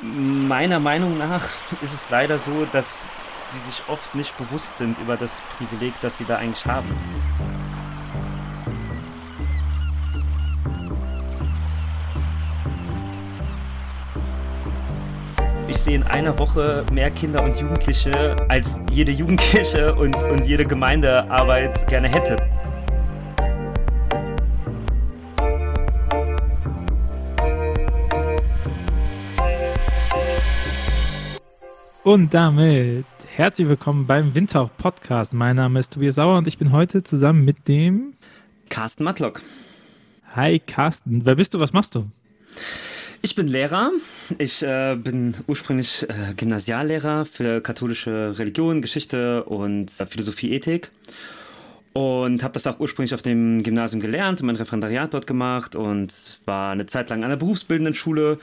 Meiner Meinung nach ist es leider so, dass sie sich oft nicht bewusst sind über das Privileg, das sie da eigentlich haben. Ich sehe in einer Woche mehr Kinder und Jugendliche, als jede Jugendliche und, und jede Gemeindearbeit gerne hätte. Und damit herzlich willkommen beim Windtauch Podcast. Mein Name ist Tobias Sauer und ich bin heute zusammen mit dem Carsten Matlock. Hi Carsten, wer bist du? Was machst du? Ich bin Lehrer. Ich äh, bin ursprünglich äh, Gymnasiallehrer für katholische Religion, Geschichte und äh, Philosophie, Ethik und habe das auch ursprünglich auf dem Gymnasium gelernt, mein Referendariat dort gemacht und war eine Zeit lang an der berufsbildenden Schule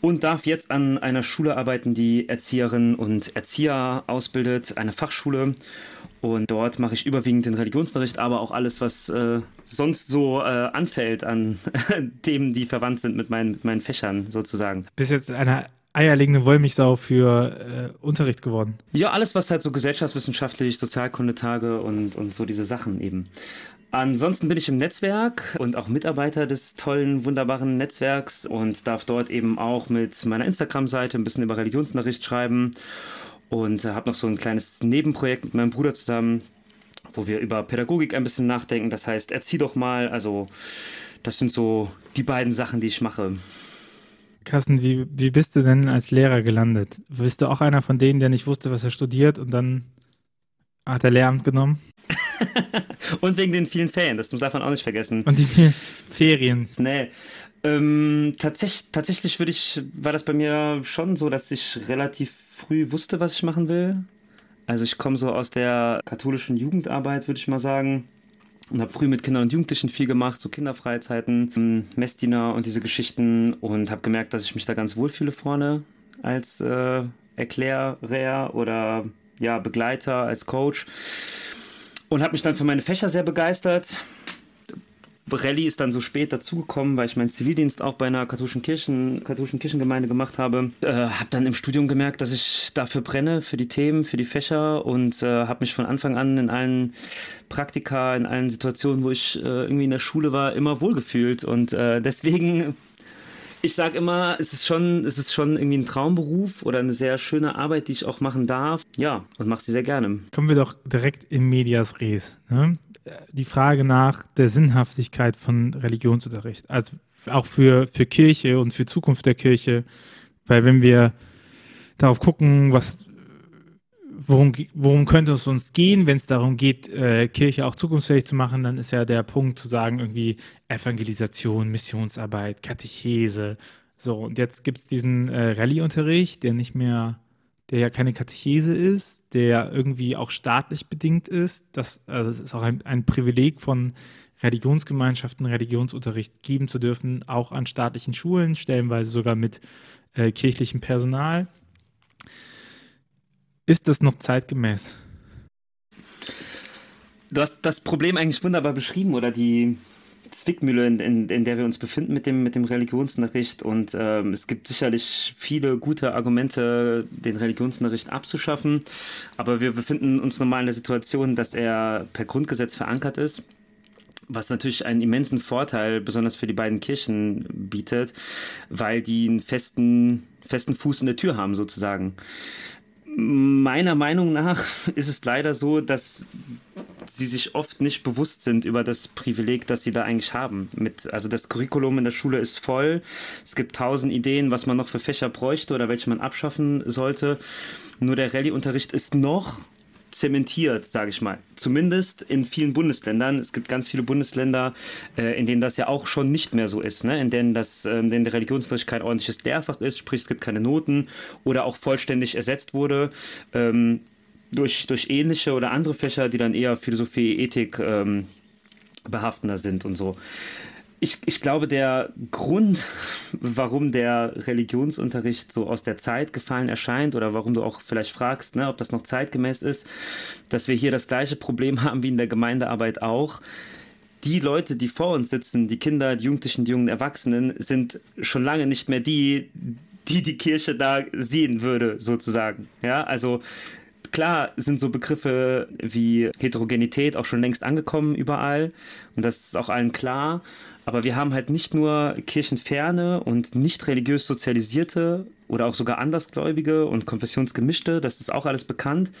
und darf jetzt an einer Schule arbeiten, die Erzieherinnen und Erzieher ausbildet, eine Fachschule. Und dort mache ich überwiegend den Religionsunterricht, aber auch alles, was äh, sonst so äh, anfällt an Themen, die verwandt sind mit meinen, mit meinen Fächern sozusagen. Bis jetzt eine eierlegende Wollmilchsau für äh, Unterricht geworden? Ja, alles, was halt so gesellschaftswissenschaftlich, Sozialkundetage und, und so diese Sachen eben. Ansonsten bin ich im Netzwerk und auch Mitarbeiter des tollen, wunderbaren Netzwerks und darf dort eben auch mit meiner Instagram-Seite ein bisschen über Religionsunterricht schreiben und habe noch so ein kleines Nebenprojekt mit meinem Bruder zusammen, wo wir über Pädagogik ein bisschen nachdenken. Das heißt, erzieh doch mal. Also, das sind so die beiden Sachen, die ich mache. Carsten, wie, wie bist du denn als Lehrer gelandet? Bist du auch einer von denen, der nicht wusste, was er studiert und dann hat er Lehramt genommen? und wegen den vielen Ferien, das darf man auch nicht vergessen. Und die vielen Ferien. Nee. Ähm, tatsächlich, tatsächlich würde ich, war das bei mir schon so, dass ich relativ früh wusste, was ich machen will. Also ich komme so aus der katholischen Jugendarbeit, würde ich mal sagen und habe früh mit Kindern und Jugendlichen viel gemacht, so Kinderfreizeiten, ähm, Messdiener und diese Geschichten und habe gemerkt, dass ich mich da ganz wohl fühle vorne als äh, Erklärer oder ja, Begleiter, als Coach. Und habe mich dann für meine Fächer sehr begeistert Rallye ist dann so spät dazugekommen, weil ich meinen Zivildienst auch bei einer katholischen, Kirchen, katholischen Kirchengemeinde gemacht habe. Äh, habe dann im Studium gemerkt, dass ich dafür brenne, für die Themen, für die Fächer und äh, habe mich von Anfang an in allen Praktika, in allen Situationen, wo ich äh, irgendwie in der Schule war, immer wohlgefühlt. Und äh, deswegen ich sage immer, es ist schon, es ist schon irgendwie ein Traumberuf oder eine sehr schöne Arbeit, die ich auch machen darf. Ja, und mache sie sehr gerne. Kommen wir doch direkt in Medias Res. Ne? Die Frage nach der Sinnhaftigkeit von Religionsunterricht. Also auch für, für Kirche und für Zukunft der Kirche. Weil wenn wir darauf gucken, was, worum, worum könnte es uns gehen, wenn es darum geht, äh, Kirche auch zukunftsfähig zu machen, dann ist ja der Punkt zu sagen, irgendwie Evangelisation, Missionsarbeit, Katechese. So, und jetzt gibt es diesen äh, Rallye-Unterricht, der nicht mehr der ja keine Katechese ist, der irgendwie auch staatlich bedingt ist. Das, also das ist auch ein, ein Privileg von Religionsgemeinschaften, Religionsunterricht geben zu dürfen, auch an staatlichen Schulen, stellenweise sogar mit äh, kirchlichem Personal. Ist das noch zeitgemäß? Du hast das Problem eigentlich wunderbar beschrieben oder die, Zwickmühle, in, in, in, der wir uns befinden mit dem, mit dem Religionsunterricht. Und ähm, es gibt sicherlich viele gute Argumente, den Religionsunterricht abzuschaffen. Aber wir befinden uns normal in der Situation, dass er per Grundgesetz verankert ist. Was natürlich einen immensen Vorteil, besonders für die beiden Kirchen, bietet, weil die einen festen, festen Fuß in der Tür haben, sozusagen. Meiner Meinung nach ist es leider so, dass sie sich oft nicht bewusst sind über das Privileg, das sie da eigentlich haben. Mit, also das Curriculum in der Schule ist voll. Es gibt tausend Ideen, was man noch für Fächer bräuchte oder welche man abschaffen sollte. Nur der Rallye-Unterricht ist noch zementiert, sage ich mal. Zumindest in vielen Bundesländern. Es gibt ganz viele Bundesländer, äh, in denen das ja auch schon nicht mehr so ist, ne? in denen, das, äh, in denen der Religionsunterricht kein ordentliches Lehrfach ist, sprich es gibt keine Noten oder auch vollständig ersetzt wurde. Ähm, durch, durch ähnliche oder andere Fächer, die dann eher Philosophie, Ethik ähm, behaftender sind und so. Ich, ich glaube, der Grund, warum der Religionsunterricht so aus der Zeit gefallen erscheint oder warum du auch vielleicht fragst, ne, ob das noch zeitgemäß ist, dass wir hier das gleiche Problem haben wie in der Gemeindearbeit auch. Die Leute, die vor uns sitzen, die Kinder, die Jugendlichen, die jungen Erwachsenen, sind schon lange nicht mehr die, die die Kirche da sehen würde, sozusagen. Ja, also klar sind so Begriffe wie Heterogenität auch schon längst angekommen überall und das ist auch allen klar. Aber wir haben halt nicht nur kirchenferne und nicht religiös sozialisierte oder auch sogar andersgläubige und konfessionsgemischte, das ist auch alles bekannt,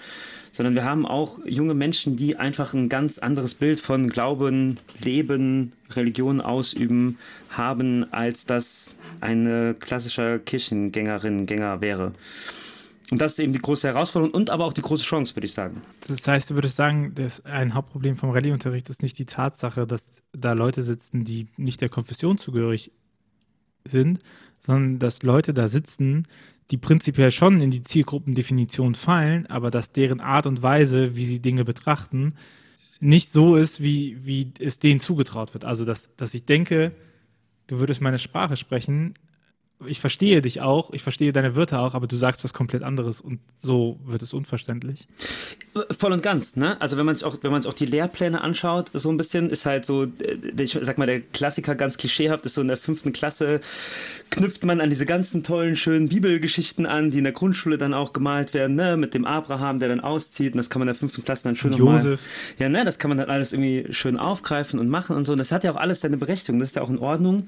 sondern wir haben auch junge Menschen, die einfach ein ganz anderes Bild von Glauben, Leben, Religion ausüben haben, als das eine klassische Kirchengängerin, Gänger wäre. Und das ist eben die große Herausforderung und aber auch die große Chance, würde ich sagen. Das heißt, du würdest sagen, dass ein Hauptproblem vom Rallyeunterricht ist nicht die Tatsache, dass da Leute sitzen, die nicht der Konfession zugehörig sind, sondern dass Leute da sitzen, die prinzipiell schon in die Zielgruppendefinition fallen, aber dass deren Art und Weise, wie sie Dinge betrachten, nicht so ist, wie, wie es denen zugetraut wird. Also, dass, dass ich denke, du würdest meine Sprache sprechen, ich verstehe dich auch, ich verstehe deine Wörter auch, aber du sagst was komplett anderes und so wird es unverständlich. Voll und ganz, ne? Also wenn man sich auch, wenn man sich auch die Lehrpläne anschaut, so ein bisschen, ist halt so, äh, ich sag mal, der Klassiker ganz klischeehaft ist so in der fünften Klasse knüpft man an diese ganzen tollen, schönen Bibelgeschichten an, die in der Grundschule dann auch gemalt werden, ne? Mit dem Abraham, der dann auszieht und das kann man in der fünften Klasse dann schön nochmal. Ja, ne? Das kann man dann alles irgendwie schön aufgreifen und machen und so. Und das hat ja auch alles seine Berechtigung, das ist ja auch in Ordnung.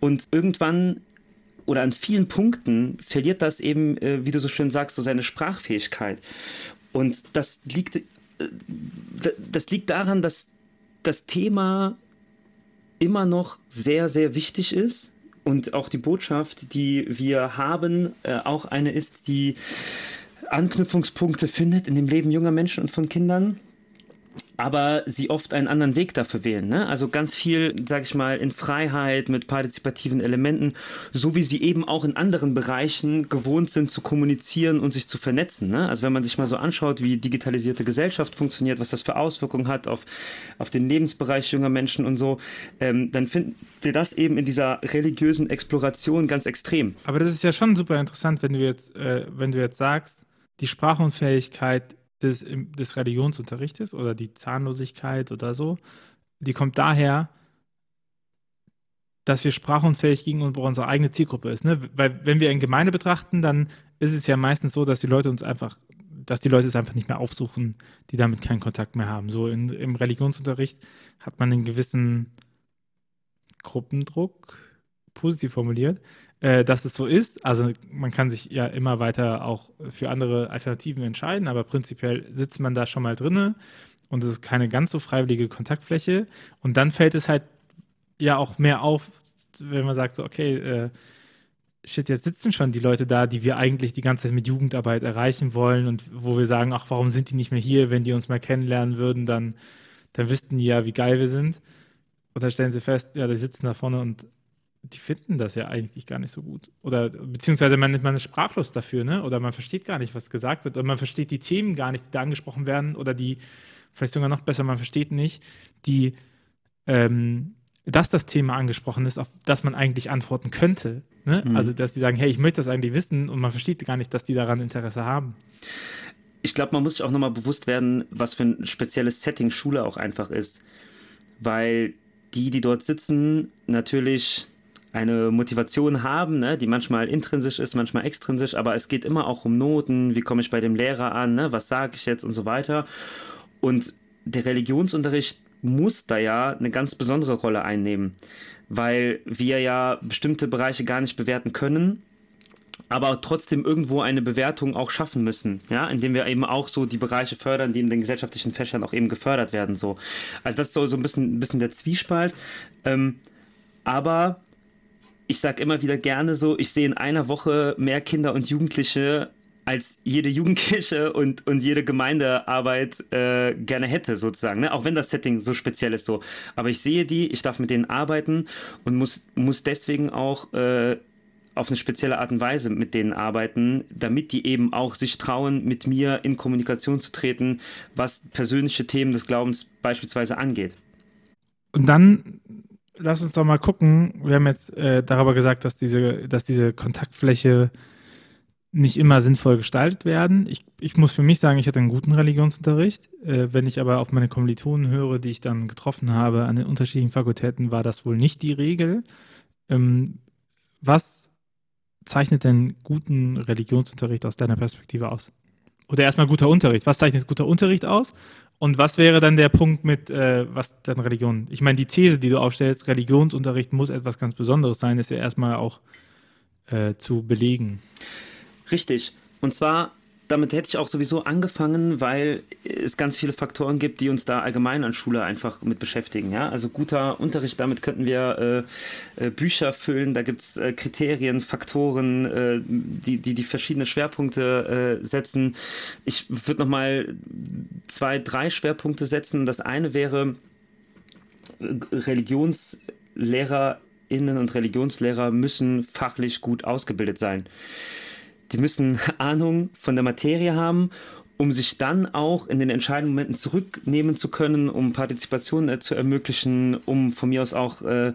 Und irgendwann oder an vielen Punkten verliert das eben, äh, wie du so schön sagst, so seine Sprachfähigkeit. Und das liegt, äh, das liegt daran, dass das Thema immer noch sehr, sehr wichtig ist und auch die Botschaft, die wir haben, äh, auch eine ist, die Anknüpfungspunkte findet in dem Leben junger Menschen und von Kindern aber sie oft einen anderen Weg dafür wählen. Ne? Also ganz viel, sag ich mal, in Freiheit mit partizipativen Elementen, so wie sie eben auch in anderen Bereichen gewohnt sind zu kommunizieren und sich zu vernetzen. Ne? Also wenn man sich mal so anschaut, wie digitalisierte Gesellschaft funktioniert, was das für Auswirkungen hat auf, auf den Lebensbereich junger Menschen und so, ähm, dann finden wir das eben in dieser religiösen Exploration ganz extrem. Aber das ist ja schon super interessant, wenn du jetzt, äh, wenn du jetzt sagst, die Sprachunfähigkeit des, des Religionsunterrichtes oder die Zahnlosigkeit oder so, die kommt daher, dass wir sprachunfähig gegenüber unserer eigenen Zielgruppe ist. Ne? Weil wenn wir in Gemeinde betrachten, dann ist es ja meistens so, dass die Leute uns einfach, dass die Leute es einfach nicht mehr aufsuchen, die damit keinen Kontakt mehr haben. So in, im Religionsunterricht hat man einen gewissen Gruppendruck, positiv formuliert, äh, dass es so ist. Also man kann sich ja immer weiter auch für andere Alternativen entscheiden, aber prinzipiell sitzt man da schon mal drinne und es ist keine ganz so freiwillige Kontaktfläche. Und dann fällt es halt ja auch mehr auf, wenn man sagt so, okay, äh, shit, jetzt sitzen schon die Leute da, die wir eigentlich die ganze Zeit mit Jugendarbeit erreichen wollen und wo wir sagen, ach, warum sind die nicht mehr hier? Wenn die uns mal kennenlernen würden, dann, dann wüssten die ja, wie geil wir sind. Oder stellen sie fest, ja, die sitzen da vorne und die finden das ja eigentlich gar nicht so gut. Oder beziehungsweise man, man ist sprachlos dafür, ne? Oder man versteht gar nicht, was gesagt wird. Oder man versteht die Themen gar nicht, die da angesprochen werden. Oder die, vielleicht sogar noch besser, man versteht nicht, die, ähm, dass das Thema angesprochen ist, auf das man eigentlich antworten könnte. Ne? Mhm. Also, dass die sagen, hey, ich möchte das eigentlich wissen und man versteht gar nicht, dass die daran Interesse haben. Ich glaube, man muss sich auch nochmal bewusst werden, was für ein spezielles Setting Schule auch einfach ist. Weil die, die dort sitzen, natürlich eine Motivation haben, ne, die manchmal intrinsisch ist, manchmal extrinsisch, aber es geht immer auch um Noten, wie komme ich bei dem Lehrer an, ne, was sage ich jetzt und so weiter. Und der Religionsunterricht muss da ja eine ganz besondere Rolle einnehmen, weil wir ja bestimmte Bereiche gar nicht bewerten können, aber trotzdem irgendwo eine Bewertung auch schaffen müssen, ja, indem wir eben auch so die Bereiche fördern, die in den gesellschaftlichen Fächern auch eben gefördert werden, so. Also das ist so, so ein bisschen, ein bisschen der Zwiespalt. Ähm, aber ich sage immer wieder gerne so, ich sehe in einer Woche mehr Kinder und Jugendliche als jede Jugendkirche und, und jede Gemeindearbeit äh, gerne hätte, sozusagen. Ne? Auch wenn das Setting so speziell ist so. Aber ich sehe die, ich darf mit denen arbeiten und muss, muss deswegen auch äh, auf eine spezielle Art und Weise mit denen arbeiten, damit die eben auch sich trauen, mit mir in Kommunikation zu treten, was persönliche Themen des Glaubens beispielsweise angeht. Und dann lass uns doch mal gucken. Wir haben jetzt äh, darüber gesagt, dass diese, dass diese Kontaktfläche nicht immer sinnvoll gestaltet werden. Ich, ich muss für mich sagen, ich hatte einen guten Religionsunterricht. Äh, wenn ich aber auf meine Kommilitonen höre, die ich dann getroffen habe an den unterschiedlichen Fakultäten, war das wohl nicht die Regel. Ähm, was zeichnet denn guten Religionsunterricht aus deiner Perspektive aus? Oder erstmal guter Unterricht. Was zeichnet guter Unterricht aus? Und was wäre dann der Punkt mit, äh, was dann Religion? Ich meine, die These, die du aufstellst, Religionsunterricht muss etwas ganz Besonderes sein, ist ja erstmal auch äh, zu belegen. Richtig. Und zwar damit hätte ich auch sowieso angefangen, weil es ganz viele Faktoren gibt, die uns da allgemein an Schule einfach mit beschäftigen. Ja? Also guter Unterricht, damit könnten wir äh, äh, Bücher füllen, da gibt es äh, Kriterien, Faktoren, äh, die, die, die verschiedene Schwerpunkte äh, setzen. Ich würde nochmal zwei, drei Schwerpunkte setzen. Das eine wäre ReligionslehrerInnen und Religionslehrer müssen fachlich gut ausgebildet sein die müssen Ahnung von der Materie haben, um sich dann auch in den entscheidenden Momenten zurücknehmen zu können, um Partizipation äh, zu ermöglichen, um von mir aus auch äh,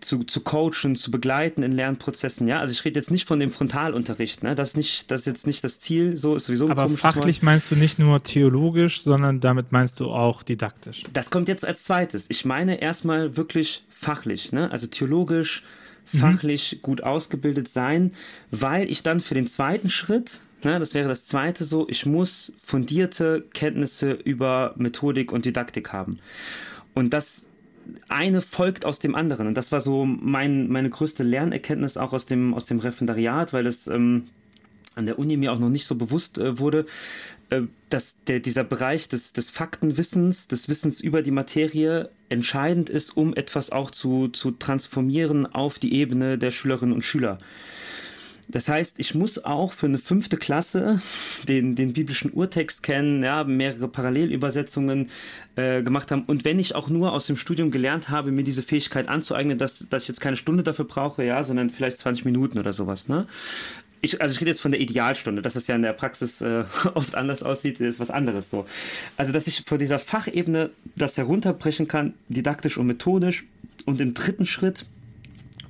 zu, zu coachen, zu begleiten in Lernprozessen. Ja, also ich rede jetzt nicht von dem Frontalunterricht, ne? Das ist nicht, das ist jetzt nicht das Ziel, so ist sowieso. Aber fachlich Wort. meinst du nicht nur theologisch, sondern damit meinst du auch didaktisch. Das kommt jetzt als zweites. Ich meine erstmal wirklich fachlich, ne? Also theologisch, Mhm. fachlich gut ausgebildet sein, weil ich dann für den zweiten Schritt, ne, das wäre das zweite so, ich muss fundierte Kenntnisse über Methodik und Didaktik haben. Und das eine folgt aus dem anderen. Und das war so mein, meine größte Lernerkenntnis auch aus dem, aus dem Referendariat, weil es ähm, an der Uni mir auch noch nicht so bewusst äh, wurde, äh, dass der, dieser Bereich des, des Faktenwissens, des Wissens über die Materie entscheidend ist, um etwas auch zu, zu transformieren auf die Ebene der Schülerinnen und Schüler. Das heißt, ich muss auch für eine fünfte Klasse den, den biblischen Urtext kennen, ja, mehrere Parallelübersetzungen äh, gemacht haben. Und wenn ich auch nur aus dem Studium gelernt habe, mir diese Fähigkeit anzueignen, dass, dass ich jetzt keine Stunde dafür brauche, ja, sondern vielleicht 20 Minuten oder sowas, ne? Ich, also ich rede jetzt von der Idealstunde, dass das ja in der Praxis äh, oft anders aussieht, ist was anderes so. Also, dass ich vor dieser Fachebene das herunterbrechen kann, didaktisch und methodisch. Und im dritten Schritt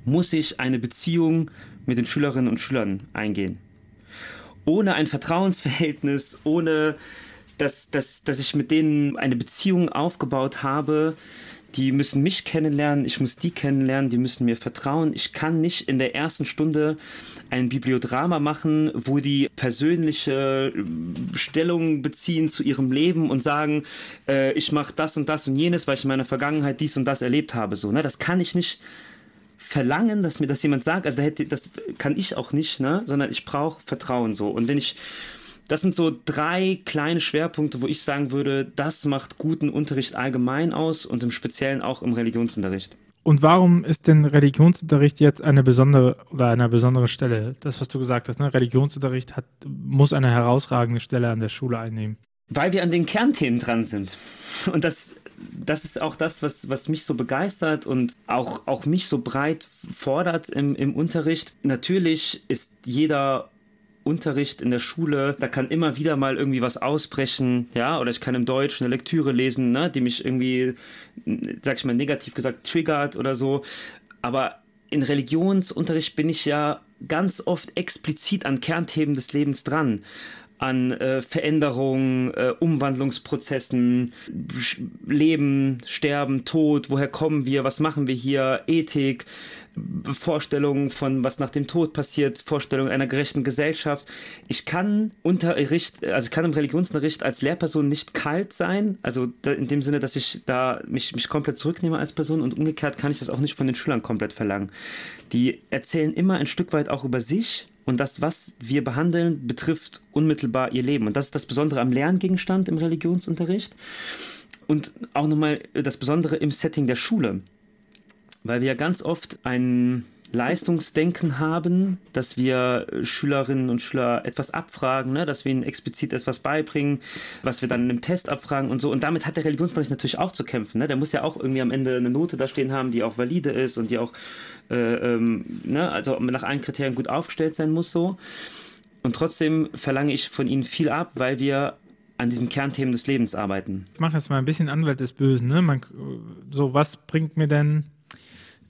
muss ich eine Beziehung mit den Schülerinnen und Schülern eingehen. Ohne ein Vertrauensverhältnis, ohne dass, dass, dass ich mit denen eine Beziehung aufgebaut habe, die müssen mich kennenlernen, ich muss die kennenlernen, die müssen mir vertrauen. Ich kann nicht in der ersten Stunde ein Bibliodrama machen, wo die persönliche äh, Stellung beziehen zu ihrem Leben und sagen, äh, ich mache das und das und jenes, weil ich in meiner Vergangenheit dies und das erlebt habe. So, ne? Das kann ich nicht verlangen, dass mir das jemand sagt. Also da hätte, das kann ich auch nicht, ne? sondern ich brauche Vertrauen so. Und wenn ich das sind so drei kleine Schwerpunkte, wo ich sagen würde, das macht guten Unterricht allgemein aus und im Speziellen auch im Religionsunterricht. Und warum ist denn Religionsunterricht jetzt eine besondere oder eine besondere Stelle? Das, was du gesagt hast, ne? Religionsunterricht hat, muss eine herausragende Stelle an der Schule einnehmen. Weil wir an den Kernthemen dran sind. Und das, das ist auch das, was, was mich so begeistert und auch, auch mich so breit fordert im, im Unterricht. Natürlich ist jeder Unterricht in der Schule, da kann immer wieder mal irgendwie was ausbrechen, ja, oder ich kann im Deutsch eine Lektüre lesen, ne, die mich irgendwie, sag ich mal, negativ gesagt, triggert oder so. Aber in Religionsunterricht bin ich ja ganz oft explizit an Kernthemen des Lebens dran an äh, Veränderungen, äh, Umwandlungsprozessen, Leben, Sterben, Tod, woher kommen wir, was machen wir hier, Ethik, Vorstellungen von was nach dem Tod passiert, Vorstellungen einer gerechten Gesellschaft. Ich kann Unterricht, also ich kann im Religionsunterricht als Lehrperson nicht kalt sein, also in dem Sinne, dass ich da mich, mich komplett zurücknehme als Person und umgekehrt kann ich das auch nicht von den Schülern komplett verlangen. Die erzählen immer ein Stück weit auch über sich und das, was wir behandeln, betrifft unmittelbar ihr Leben. Und das ist das Besondere am Lerngegenstand im Religionsunterricht und auch nochmal das Besondere im Setting der Schule weil wir ganz oft ein Leistungsdenken haben, dass wir Schülerinnen und Schüler etwas abfragen, ne? dass wir ihnen explizit etwas beibringen, was wir dann einem Test abfragen und so. Und damit hat der Religionsunterricht natürlich auch zu kämpfen. Ne? Der muss ja auch irgendwie am Ende eine Note da stehen haben, die auch valide ist und die auch äh, ähm, ne? also nach allen Kriterien gut aufgestellt sein muss so. Und trotzdem verlange ich von ihnen viel ab, weil wir an diesen Kernthemen des Lebens arbeiten. Ich mache jetzt mal ein bisschen Anwalt des Bösen. Ne? Man, so, was bringt mir denn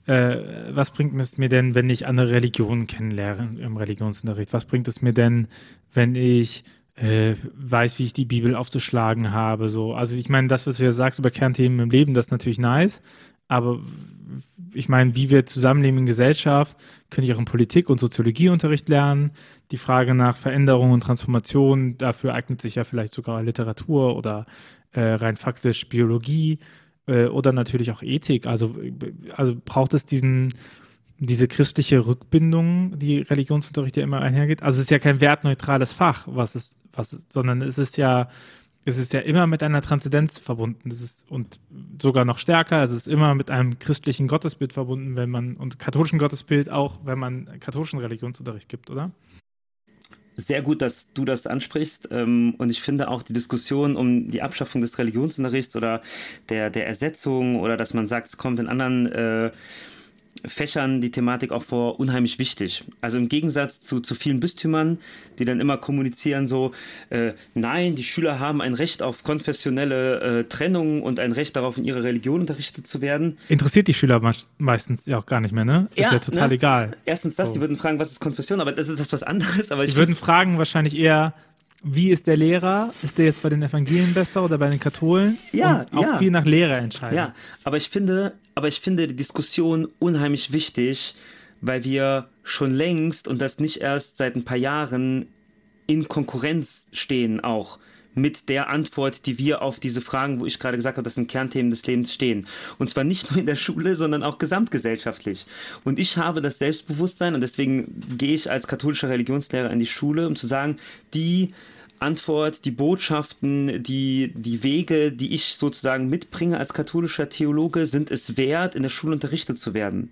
äh, was bringt es mir denn, wenn ich andere Religionen kennenlerne im Religionsunterricht? Was bringt es mir denn, wenn ich äh, weiß, wie ich die Bibel aufzuschlagen habe? So, also ich meine, das, was du ja sagst über Kernthemen im Leben, das ist natürlich nice. Aber ich meine, wie wir zusammenleben in Gesellschaft, könnte ich auch in Politik und Soziologieunterricht lernen. Die Frage nach Veränderung und Transformation, dafür eignet sich ja vielleicht sogar Literatur oder äh, rein faktisch Biologie äh, oder natürlich auch Ethik. Also, also braucht es diesen, diese christliche Rückbindung, die Religionsunterricht ja immer einhergeht. Also es ist ja kein wertneutrales Fach, was es, was es, sondern es ist ja es ist ja immer mit einer Transzendenz verbunden. Es ist, und sogar noch stärker, es ist immer mit einem christlichen Gottesbild verbunden, wenn man, und katholischen Gottesbild auch, wenn man katholischen Religionsunterricht gibt, oder? Sehr gut, dass du das ansprichst. Ähm, und ich finde auch die Diskussion um die Abschaffung des Religionsunterrichts oder der, der Ersetzung oder dass man sagt, es kommt in anderen äh, Fächern die Thematik auch vor unheimlich wichtig. Also im Gegensatz zu, zu vielen Bistümern, die dann immer kommunizieren so, äh, nein, die Schüler haben ein Recht auf konfessionelle äh, Trennung und ein Recht darauf, in ihrer Religion unterrichtet zu werden. Interessiert die Schüler meistens ja auch gar nicht mehr, ne? Ist ja, ja total ne? egal. Erstens das, so. die würden fragen, was ist Konfession, aber das ist, das was anderes. Aber die würden fragen wahrscheinlich eher, wie ist der Lehrer? Ist der jetzt bei den Evangelien besser oder bei den Katholen? Ja, und auch ja. viel nach Lehrer entscheiden. Ja, aber ich finde, aber ich finde die Diskussion unheimlich wichtig, weil wir schon längst und das nicht erst seit ein paar Jahren in Konkurrenz stehen auch mit der Antwort, die wir auf diese Fragen, wo ich gerade gesagt habe, das sind Kernthemen des Lebens stehen. Und zwar nicht nur in der Schule, sondern auch gesamtgesellschaftlich. Und ich habe das Selbstbewusstsein und deswegen gehe ich als katholischer Religionslehrer in die Schule, um zu sagen, die Antwort, die Botschaften, die, die Wege, die ich sozusagen mitbringe als katholischer Theologe, sind es wert, in der Schule unterrichtet zu werden.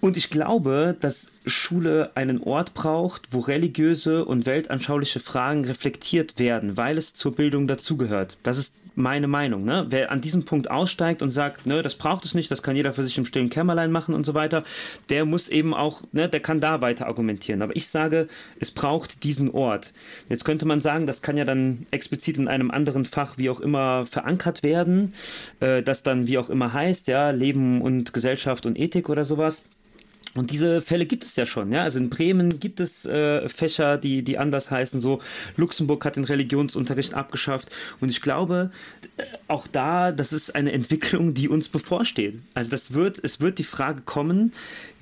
Und ich glaube, dass Schule einen Ort braucht, wo religiöse und weltanschauliche Fragen reflektiert werden, weil es zur Bildung dazugehört. Das ist meine Meinung. Ne? Wer an diesem Punkt aussteigt und sagt, ne, das braucht es nicht, das kann jeder für sich im stillen Kämmerlein machen und so weiter, der muss eben auch, ne, der kann da weiter argumentieren. Aber ich sage, es braucht diesen Ort. Jetzt könnte man sagen, das kann ja dann explizit in einem anderen Fach wie auch immer verankert werden, äh, das dann wie auch immer heißt, ja, Leben und Gesellschaft und Ethik oder sowas. Und diese Fälle gibt es ja schon, ja. Also in Bremen gibt es äh, Fächer, die, die anders heißen. So, Luxemburg hat den Religionsunterricht abgeschafft. Und ich glaube, äh, auch da, das ist eine Entwicklung, die uns bevorsteht. Also das wird, es wird die Frage kommen,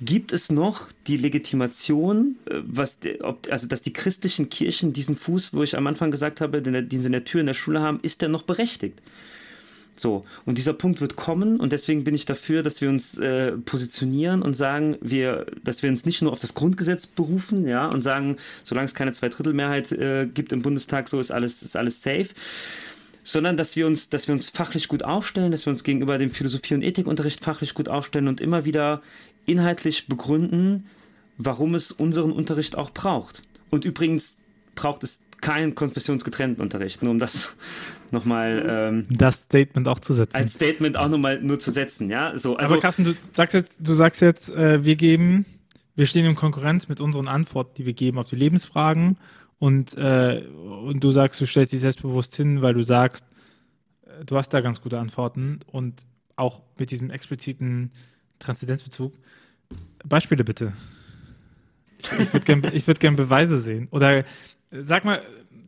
gibt es noch die Legitimation, äh, was, ob, also dass die christlichen Kirchen diesen Fuß, wo ich am Anfang gesagt habe, den, den sie in der Tür in der Schule haben, ist der noch berechtigt? So, und dieser Punkt wird kommen und deswegen bin ich dafür, dass wir uns äh, positionieren und sagen, wir, dass wir uns nicht nur auf das Grundgesetz berufen, ja, und sagen, solange es keine Zweidrittelmehrheit äh, gibt im Bundestag, so ist alles, ist alles safe, sondern dass wir uns, dass wir uns fachlich gut aufstellen, dass wir uns gegenüber dem Philosophie- und Ethikunterricht fachlich gut aufstellen und immer wieder inhaltlich begründen, warum es unseren Unterricht auch braucht. Und übrigens braucht es keinen konfessionsgetrennten Unterricht, nur um das nochmal. Ähm, das Statement auch zu setzen. Als Statement auch nochmal nur zu setzen, ja. So, also, Aber Carsten, du sagst jetzt, du sagst jetzt, äh, wir geben, wir stehen in Konkurrenz mit unseren Antworten, die wir geben auf die Lebensfragen und, äh, und du sagst, du stellst dich selbstbewusst hin, weil du sagst, äh, du hast da ganz gute Antworten und auch mit diesem expliziten Transzendenzbezug. Beispiele bitte. Ich würde gerne würd gern Beweise sehen. Oder Sag mal,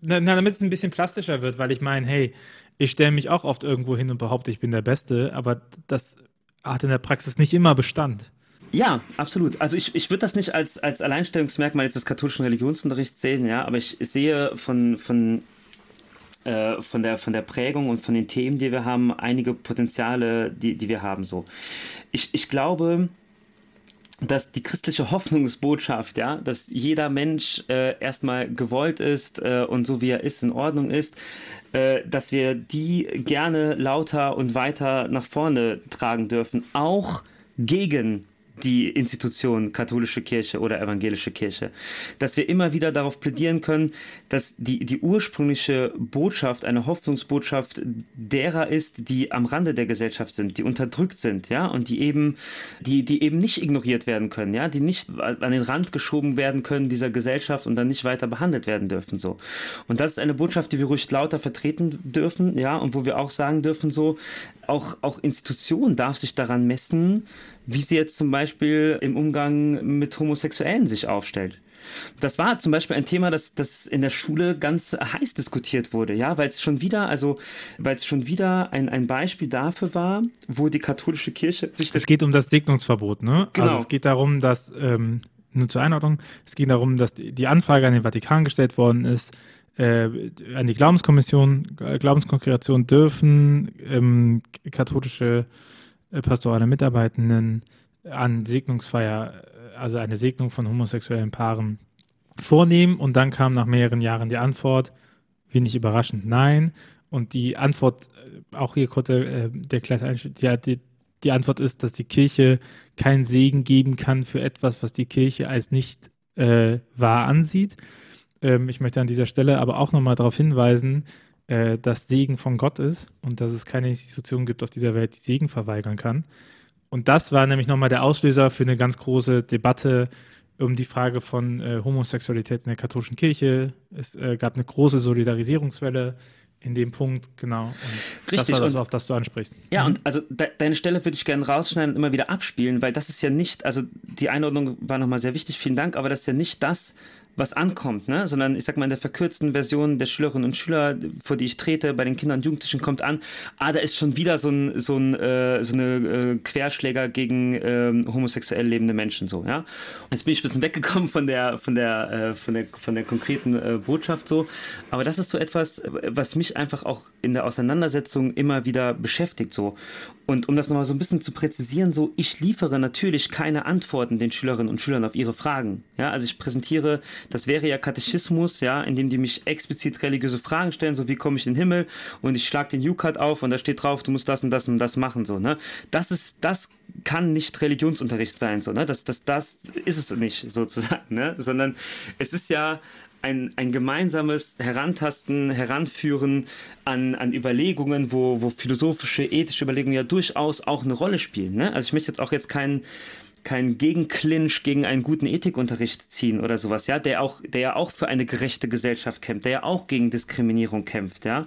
na, damit es ein bisschen plastischer wird, weil ich meine, hey, ich stelle mich auch oft irgendwo hin und behaupte, ich bin der Beste, aber das hat in der Praxis nicht immer Bestand. Ja, absolut. Also ich, ich würde das nicht als, als Alleinstellungsmerkmal jetzt des katholischen Religionsunterrichts sehen, ja, aber ich sehe von, von, äh, von, der, von der Prägung und von den Themen, die wir haben, einige Potenziale, die, die wir haben. So. Ich, ich glaube, dass die christliche Hoffnungsbotschaft, ja, dass jeder Mensch äh, erstmal gewollt ist äh, und so wie er ist in Ordnung ist, äh, dass wir die gerne lauter und weiter nach vorne tragen dürfen, auch gegen die Institution katholische Kirche oder evangelische Kirche. Dass wir immer wieder darauf plädieren können, dass die, die ursprüngliche Botschaft eine Hoffnungsbotschaft derer ist, die am Rande der Gesellschaft sind, die unterdrückt sind, ja, und die eben, die, die eben nicht ignoriert werden können, ja, die nicht an den Rand geschoben werden können dieser Gesellschaft und dann nicht weiter behandelt werden dürfen, so. Und das ist eine Botschaft, die wir ruhig lauter vertreten dürfen, ja, und wo wir auch sagen dürfen, so, auch, auch Institutionen darf sich daran messen, wie sie jetzt zum Beispiel im Umgang mit Homosexuellen sich aufstellt. Das war zum Beispiel ein Thema, das, das in der Schule ganz heiß diskutiert wurde, ja, weil es schon wieder, also weil es schon wieder ein, ein Beispiel dafür war, wo die katholische Kirche sich. Es geht um das Segnungsverbot, ne? Genau. Also es geht darum, dass, ähm, nur zur Einordnung, es geht darum, dass die Anfrage an den Vatikan gestellt worden ist, äh, an die Glaubenskommission, Glaubenskongregation dürfen ähm, katholische äh, pastorale Mitarbeitenden an Segnungsfeier, äh, also eine Segnung von homosexuellen Paaren vornehmen. Und dann kam nach mehreren Jahren die Antwort, wenig überraschend, nein. Und die Antwort, äh, auch hier kurz äh, der kleine ja, die, die Antwort ist, dass die Kirche keinen Segen geben kann für etwas, was die Kirche als nicht äh, wahr ansieht. Ähm, ich möchte an dieser Stelle aber auch nochmal darauf hinweisen, äh, dass Segen von Gott ist und dass es keine Institution gibt auf dieser Welt, die Segen verweigern kann. Und das war nämlich nochmal der Auslöser für eine ganz große Debatte um die Frage von äh, Homosexualität in der katholischen Kirche. Es äh, gab eine große Solidarisierungswelle in dem Punkt, genau. Und Richtig. Das war das, auf das du ansprichst. Ja, mhm. und also de deine Stelle würde ich gerne rausschneiden und immer wieder abspielen, weil das ist ja nicht, also die Einordnung war nochmal sehr wichtig, vielen Dank, aber das ist ja nicht das, was ankommt, ne? sondern ich sag mal in der verkürzten Version der Schülerinnen und Schüler, vor die ich trete, bei den Kindern und Jugendlichen kommt an, ah, da ist schon wieder so ein, so ein äh, so eine äh, Querschläger gegen äh, homosexuell lebende Menschen so, ja. Jetzt bin ich ein bisschen weggekommen von der von der äh, von der von der konkreten äh, Botschaft so, aber das ist so etwas, was mich einfach auch in der Auseinandersetzung immer wieder beschäftigt so. Und um das nochmal so ein bisschen zu präzisieren, so ich liefere natürlich keine Antworten den Schülerinnen und Schülern auf ihre Fragen, ja, also ich präsentiere das wäre ja Katechismus, ja, indem die mich explizit religiöse Fragen stellen, so wie komme ich in den Himmel und ich schlage den U-Card auf und da steht drauf, du musst das und das und das machen, so, ne? Das ist, das kann nicht Religionsunterricht sein, so, ne? Das, das, das ist es nicht, sozusagen, ne? Sondern es ist ja ein, ein gemeinsames Herantasten, Heranführen an, an Überlegungen, wo, wo philosophische, ethische Überlegungen ja durchaus auch eine Rolle spielen. Ne? Also ich möchte jetzt auch jetzt keinen keinen Gegenclinch gegen einen guten Ethikunterricht ziehen oder sowas, ja, der auch, der ja auch für eine gerechte Gesellschaft kämpft, der ja auch gegen Diskriminierung kämpft, ja.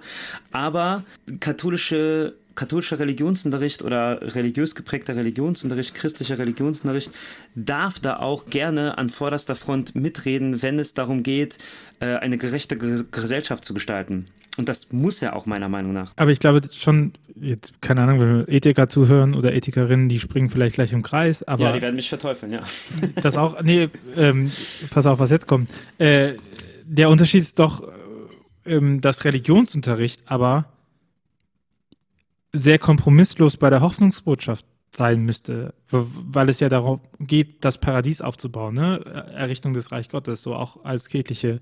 Aber katholische katholischer Religionsunterricht oder religiös geprägter Religionsunterricht, christlicher Religionsunterricht darf da auch gerne an vorderster Front mitreden, wenn es darum geht, äh, eine gerechte Gesellschaft zu gestalten. Und das muss er auch meiner Meinung nach. Aber ich glaube schon, jetzt, keine Ahnung, wenn wir Ethiker zuhören oder Ethikerinnen, die springen vielleicht gleich im Kreis, aber. Ja, die werden mich verteufeln, ja. Das auch, nee, ähm, pass auf, was jetzt kommt. Äh, der Unterschied ist doch, ähm, dass Religionsunterricht aber sehr kompromisslos bei der Hoffnungsbotschaft sein müsste, weil es ja darum geht, das Paradies aufzubauen, ne? Errichtung des Reich Gottes, so auch als kirchliche,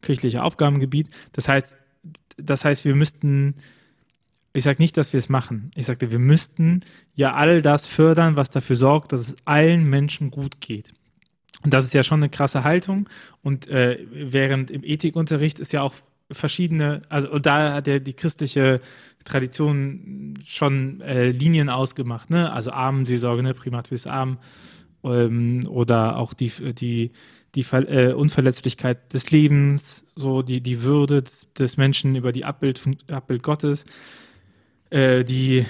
kirchliche Aufgabengebiet. Das heißt, das heißt, wir müssten, ich sage nicht, dass wir es machen. Ich sagte, wir müssten ja all das fördern, was dafür sorgt, dass es allen Menschen gut geht. Und das ist ja schon eine krasse Haltung. Und äh, während im Ethikunterricht ist ja auch verschiedene, also da hat ja die christliche Tradition schon äh, Linien ausgemacht, ne? Also Armenseelsorge, ne? Primat fürs Arm ähm, oder auch die, die die Ver äh, Unverletzlichkeit des Lebens, so die, die Würde des Menschen über die Abbild, Abbild Gottes, äh, die,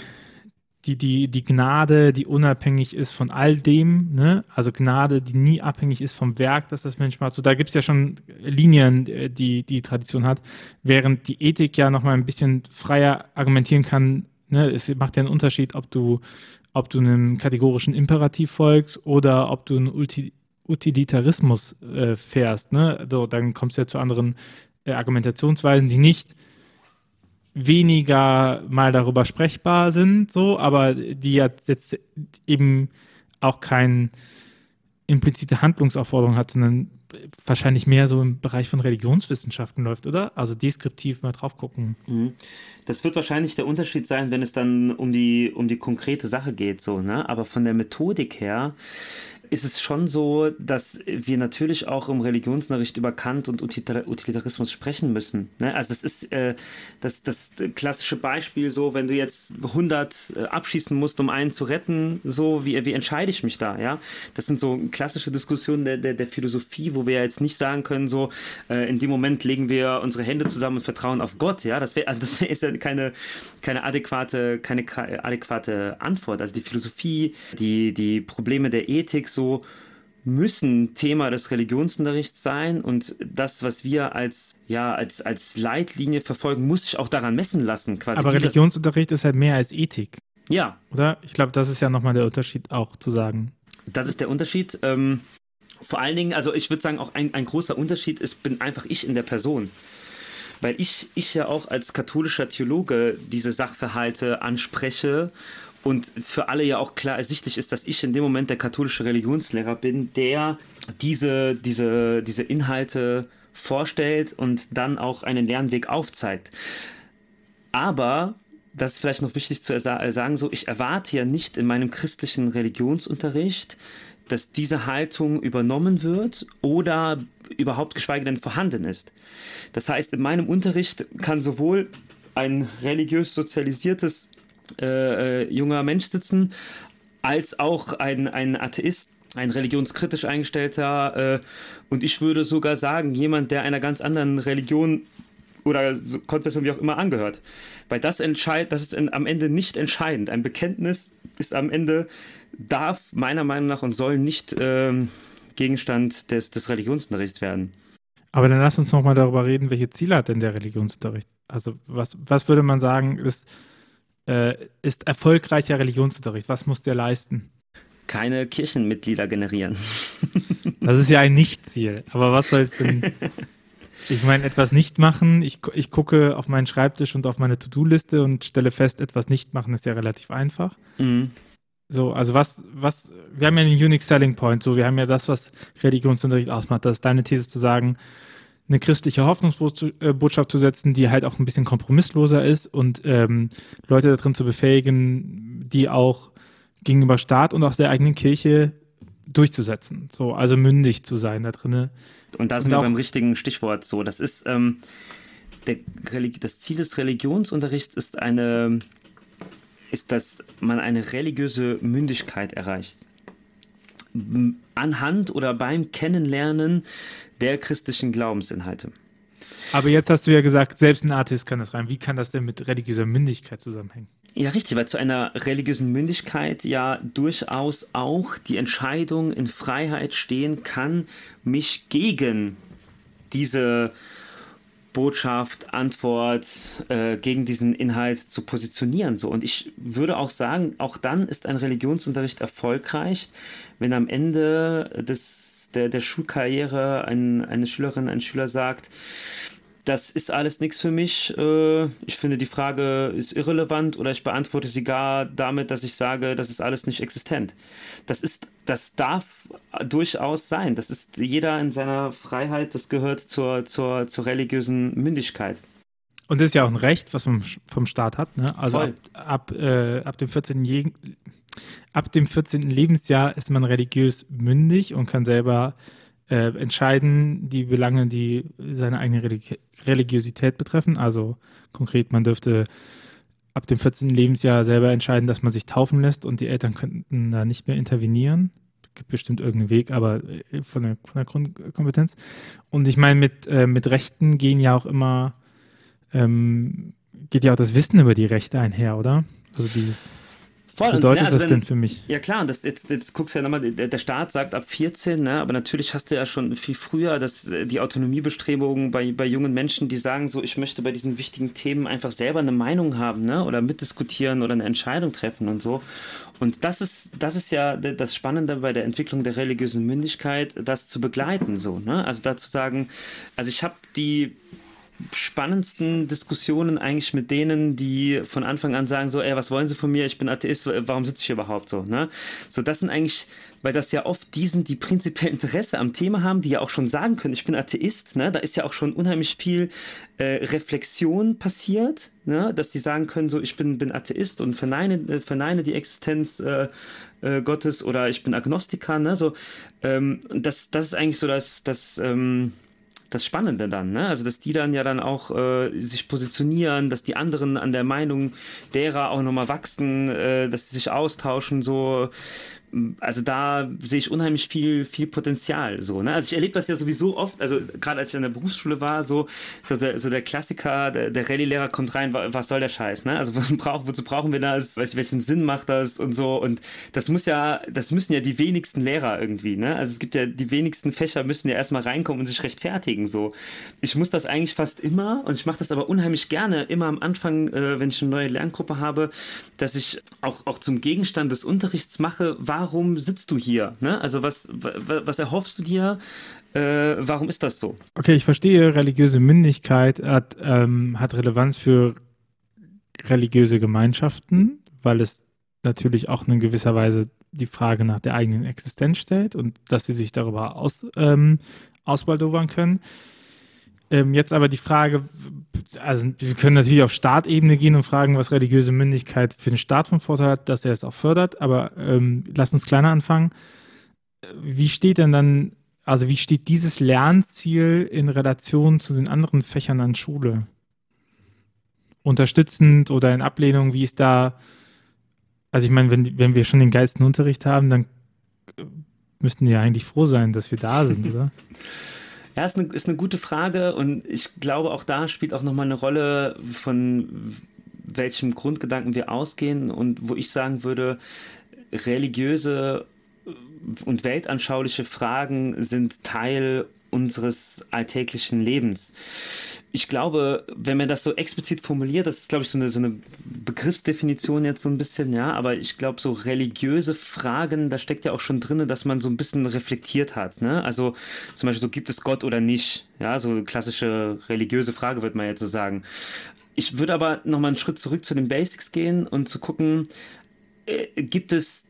die, die, die Gnade, die unabhängig ist von all dem, ne? also Gnade, die nie abhängig ist vom Werk, das das Mensch macht. So, da gibt es ja schon Linien, äh, die die Tradition hat, während die Ethik ja nochmal ein bisschen freier argumentieren kann. Ne? Es macht ja einen Unterschied, ob du ob du einem kategorischen Imperativ folgst oder ob du einen Ulti Utilitarismus äh, fährst, ne? So, dann kommst du ja zu anderen äh, Argumentationsweisen, die nicht weniger mal darüber sprechbar sind, so, aber die jetzt eben auch keine implizite Handlungsaufforderung hat, sondern wahrscheinlich mehr so im Bereich von Religionswissenschaften läuft, oder? Also deskriptiv mal drauf gucken. Mhm. Das wird wahrscheinlich der Unterschied sein, wenn es dann um die, um die konkrete Sache geht, so, ne? Aber von der Methodik her ist es schon so, dass wir natürlich auch im Religionsunterricht über Kant und Utilitarismus sprechen müssen. Ne? Also das ist äh, das, das klassische Beispiel so, wenn du jetzt 100 äh, abschießen musst, um einen zu retten, so wie, wie entscheide ich mich da? Ja, Das sind so klassische Diskussionen der, der, der Philosophie, wo wir jetzt nicht sagen können, so äh, in dem Moment legen wir unsere Hände zusammen und vertrauen auf Gott. Ja, das wäre also das wär, ist ja keine, keine adäquate keine adäquate Antwort. Also die Philosophie, die, die Probleme der Ethik so so müssen Thema des Religionsunterrichts sein und das, was wir als, ja, als, als Leitlinie verfolgen, muss sich auch daran messen lassen. Quasi. Aber Religionsunterricht ist halt mehr als Ethik. Ja. Oder? Ich glaube, das ist ja nochmal der Unterschied auch zu sagen. Das ist der Unterschied. Ähm, vor allen Dingen, also ich würde sagen, auch ein, ein großer Unterschied ist, bin einfach ich in der Person weil ich, ich ja auch als katholischer Theologe diese Sachverhalte anspreche und für alle ja auch klar ersichtlich ist, dass ich in dem Moment der katholische Religionslehrer bin, der diese, diese, diese Inhalte vorstellt und dann auch einen Lernweg aufzeigt. Aber das ist vielleicht noch wichtig zu sagen, so ich erwarte ja nicht in meinem christlichen Religionsunterricht, dass diese Haltung übernommen wird oder überhaupt geschweige denn vorhanden ist. Das heißt, in meinem Unterricht kann sowohl ein religiös sozialisiertes äh, äh, junger Mensch sitzen, als auch ein, ein Atheist, ein religionskritisch eingestellter äh, und ich würde sogar sagen, jemand, der einer ganz anderen Religion oder Konfession wie auch immer angehört. Weil das entscheidet, das ist am Ende nicht entscheidend. Ein Bekenntnis ist am Ende, darf meiner Meinung nach und soll nicht ähm, Gegenstand des, des Religionsunterrichts werden. Aber dann lass uns nochmal darüber reden, welche Ziele hat denn der Religionsunterricht? Also was, was würde man sagen, ist, äh, ist erfolgreicher Religionsunterricht? Was muss der leisten? Keine Kirchenmitglieder generieren. Das ist ja ein Nichtziel. Aber was soll es denn? Ich meine, etwas nicht machen. Ich, ich gucke auf meinen Schreibtisch und auf meine To-Do-Liste und stelle fest, etwas nicht machen ist ja relativ einfach. Mhm. So, also was, was, wir haben ja einen Unique Selling Point, so, wir haben ja das, was Religionsunterricht ausmacht. Das ist deine These zu sagen, eine christliche Hoffnungsbotschaft zu setzen, die halt auch ein bisschen kompromissloser ist und ähm, Leute darin zu befähigen, die auch gegenüber Staat und auch der eigenen Kirche durchzusetzen. So, also mündig zu sein da drin. Und da sind und wir beim richtigen Stichwort. So, das ist ähm, der, das Ziel des Religionsunterrichts ist eine ist, dass man eine religiöse Mündigkeit erreicht. Anhand oder beim Kennenlernen der christlichen Glaubensinhalte. Aber jetzt hast du ja gesagt, selbst ein Artist kann das rein. Wie kann das denn mit religiöser Mündigkeit zusammenhängen? Ja, richtig, weil zu einer religiösen Mündigkeit ja durchaus auch die Entscheidung in Freiheit stehen kann, mich gegen diese Botschaft, Antwort äh, gegen diesen Inhalt zu positionieren. So. Und ich würde auch sagen, auch dann ist ein Religionsunterricht erfolgreich, wenn am Ende des, der, der Schulkarriere ein, eine Schülerin, ein Schüler sagt, das ist alles nichts für mich. Äh, ich finde, die Frage ist irrelevant oder ich beantworte sie gar damit, dass ich sage, das ist alles nicht existent. Das ist, das darf durchaus sein. Das ist jeder in seiner Freiheit, das gehört zur, zur, zur religiösen Mündigkeit. Und das ist ja auch ein Recht, was man vom Staat hat. Ne? Also Voll. ab, ab, äh, ab, dem 14. Ab dem 14. Lebensjahr ist man religiös mündig und kann selber äh, entscheiden die Belange, die seine eigene Religi Religiosität betreffen. Also konkret, man dürfte ab dem 14. Lebensjahr selber entscheiden, dass man sich taufen lässt und die Eltern könnten da nicht mehr intervenieren. Gibt bestimmt irgendeinen Weg, aber äh, von der, von der Grundkompetenz. Und ich meine, mit, äh, mit Rechten gehen ja auch immer, ähm, geht ja auch das Wissen über die Rechte einher, oder? Also dieses Voll. Was bedeutet und, ne, also das denn für mich? Ja klar, das, jetzt, jetzt guckst du ja nochmal, der, der Staat sagt ab 14, ne, aber natürlich hast du ja schon viel früher dass äh, die Autonomiebestrebungen bei, bei jungen Menschen, die sagen so, ich möchte bei diesen wichtigen Themen einfach selber eine Meinung haben ne, oder mitdiskutieren oder eine Entscheidung treffen und so. Und das ist, das ist ja das Spannende bei der Entwicklung der religiösen Mündigkeit, das zu begleiten, so, ne? Also dazu sagen, also ich habe die spannendsten Diskussionen eigentlich mit denen, die von Anfang an sagen so, ey, was wollen Sie von mir? Ich bin Atheist, warum sitze ich hier überhaupt so? Ne? So, das sind eigentlich, weil das ja oft diesen, die prinzipiell Interesse am Thema haben, die ja auch schon sagen können, ich bin Atheist, ne? Da ist ja auch schon unheimlich viel äh, Reflexion passiert, ne? Dass die sagen können, so, ich bin, bin Atheist und verneine, äh, verneine die Existenz äh, äh, Gottes oder ich bin Agnostiker, ne? So, ähm, das, das ist eigentlich so das, das, ähm, das Spannende dann, ne? Also, dass die dann ja dann auch äh, sich positionieren, dass die anderen an der Meinung derer auch nochmal wachsen, äh, dass sie sich austauschen, so. Also da sehe ich unheimlich viel, viel Potenzial. So, ne? Also ich erlebe das ja sowieso oft, also gerade als ich an der Berufsschule war, so, so, der, so der Klassiker, der, der Rallye-Lehrer kommt rein, was soll der Scheiß, ne? Also wozu brauchen wir das? Welchen Sinn macht das und so? Und das muss ja, das müssen ja die wenigsten Lehrer irgendwie, ne? Also es gibt ja die wenigsten Fächer müssen ja erstmal reinkommen und sich rechtfertigen. So. Ich muss das eigentlich fast immer und ich mache das aber unheimlich gerne, immer am Anfang, äh, wenn ich eine neue Lerngruppe habe, dass ich auch, auch zum Gegenstand des Unterrichts mache, warum sitzt du hier? Ne? Also was, was erhoffst du dir? Äh, warum ist das so? Okay, ich verstehe, religiöse Mündigkeit hat, ähm, hat Relevanz für religiöse Gemeinschaften, weil es natürlich auch in gewisser Weise die Frage nach der eigenen Existenz stellt und dass sie sich darüber aus, ähm, ausbaldowern können. Ähm, jetzt aber die Frage, also wir können natürlich auf Staatebene gehen und fragen, was religiöse Mündigkeit für den Staat von Vorteil hat, dass er es auch fördert, aber ähm, lass uns kleiner anfangen. Wie steht denn dann, also wie steht dieses Lernziel in Relation zu den anderen Fächern an Schule? Unterstützend oder in Ablehnung, wie ist da, also ich meine, wenn, wenn wir schon den geilsten Unterricht haben, dann müssten wir ja eigentlich froh sein, dass wir da sind, oder? Ja, ist eine, ist eine gute Frage und ich glaube, auch da spielt auch nochmal eine Rolle, von welchem Grundgedanken wir ausgehen und wo ich sagen würde, religiöse und weltanschauliche Fragen sind Teil unseres alltäglichen Lebens ich glaube, wenn man das so explizit formuliert, das ist, glaube ich, so eine, so eine Begriffsdefinition jetzt so ein bisschen, ja, aber ich glaube, so religiöse Fragen, da steckt ja auch schon drin, dass man so ein bisschen reflektiert hat, ne? Also zum Beispiel so, gibt es Gott oder nicht? Ja, so eine klassische religiöse Frage, würde man jetzt so sagen. Ich würde aber nochmal einen Schritt zurück zu den Basics gehen und zu gucken, äh, gibt es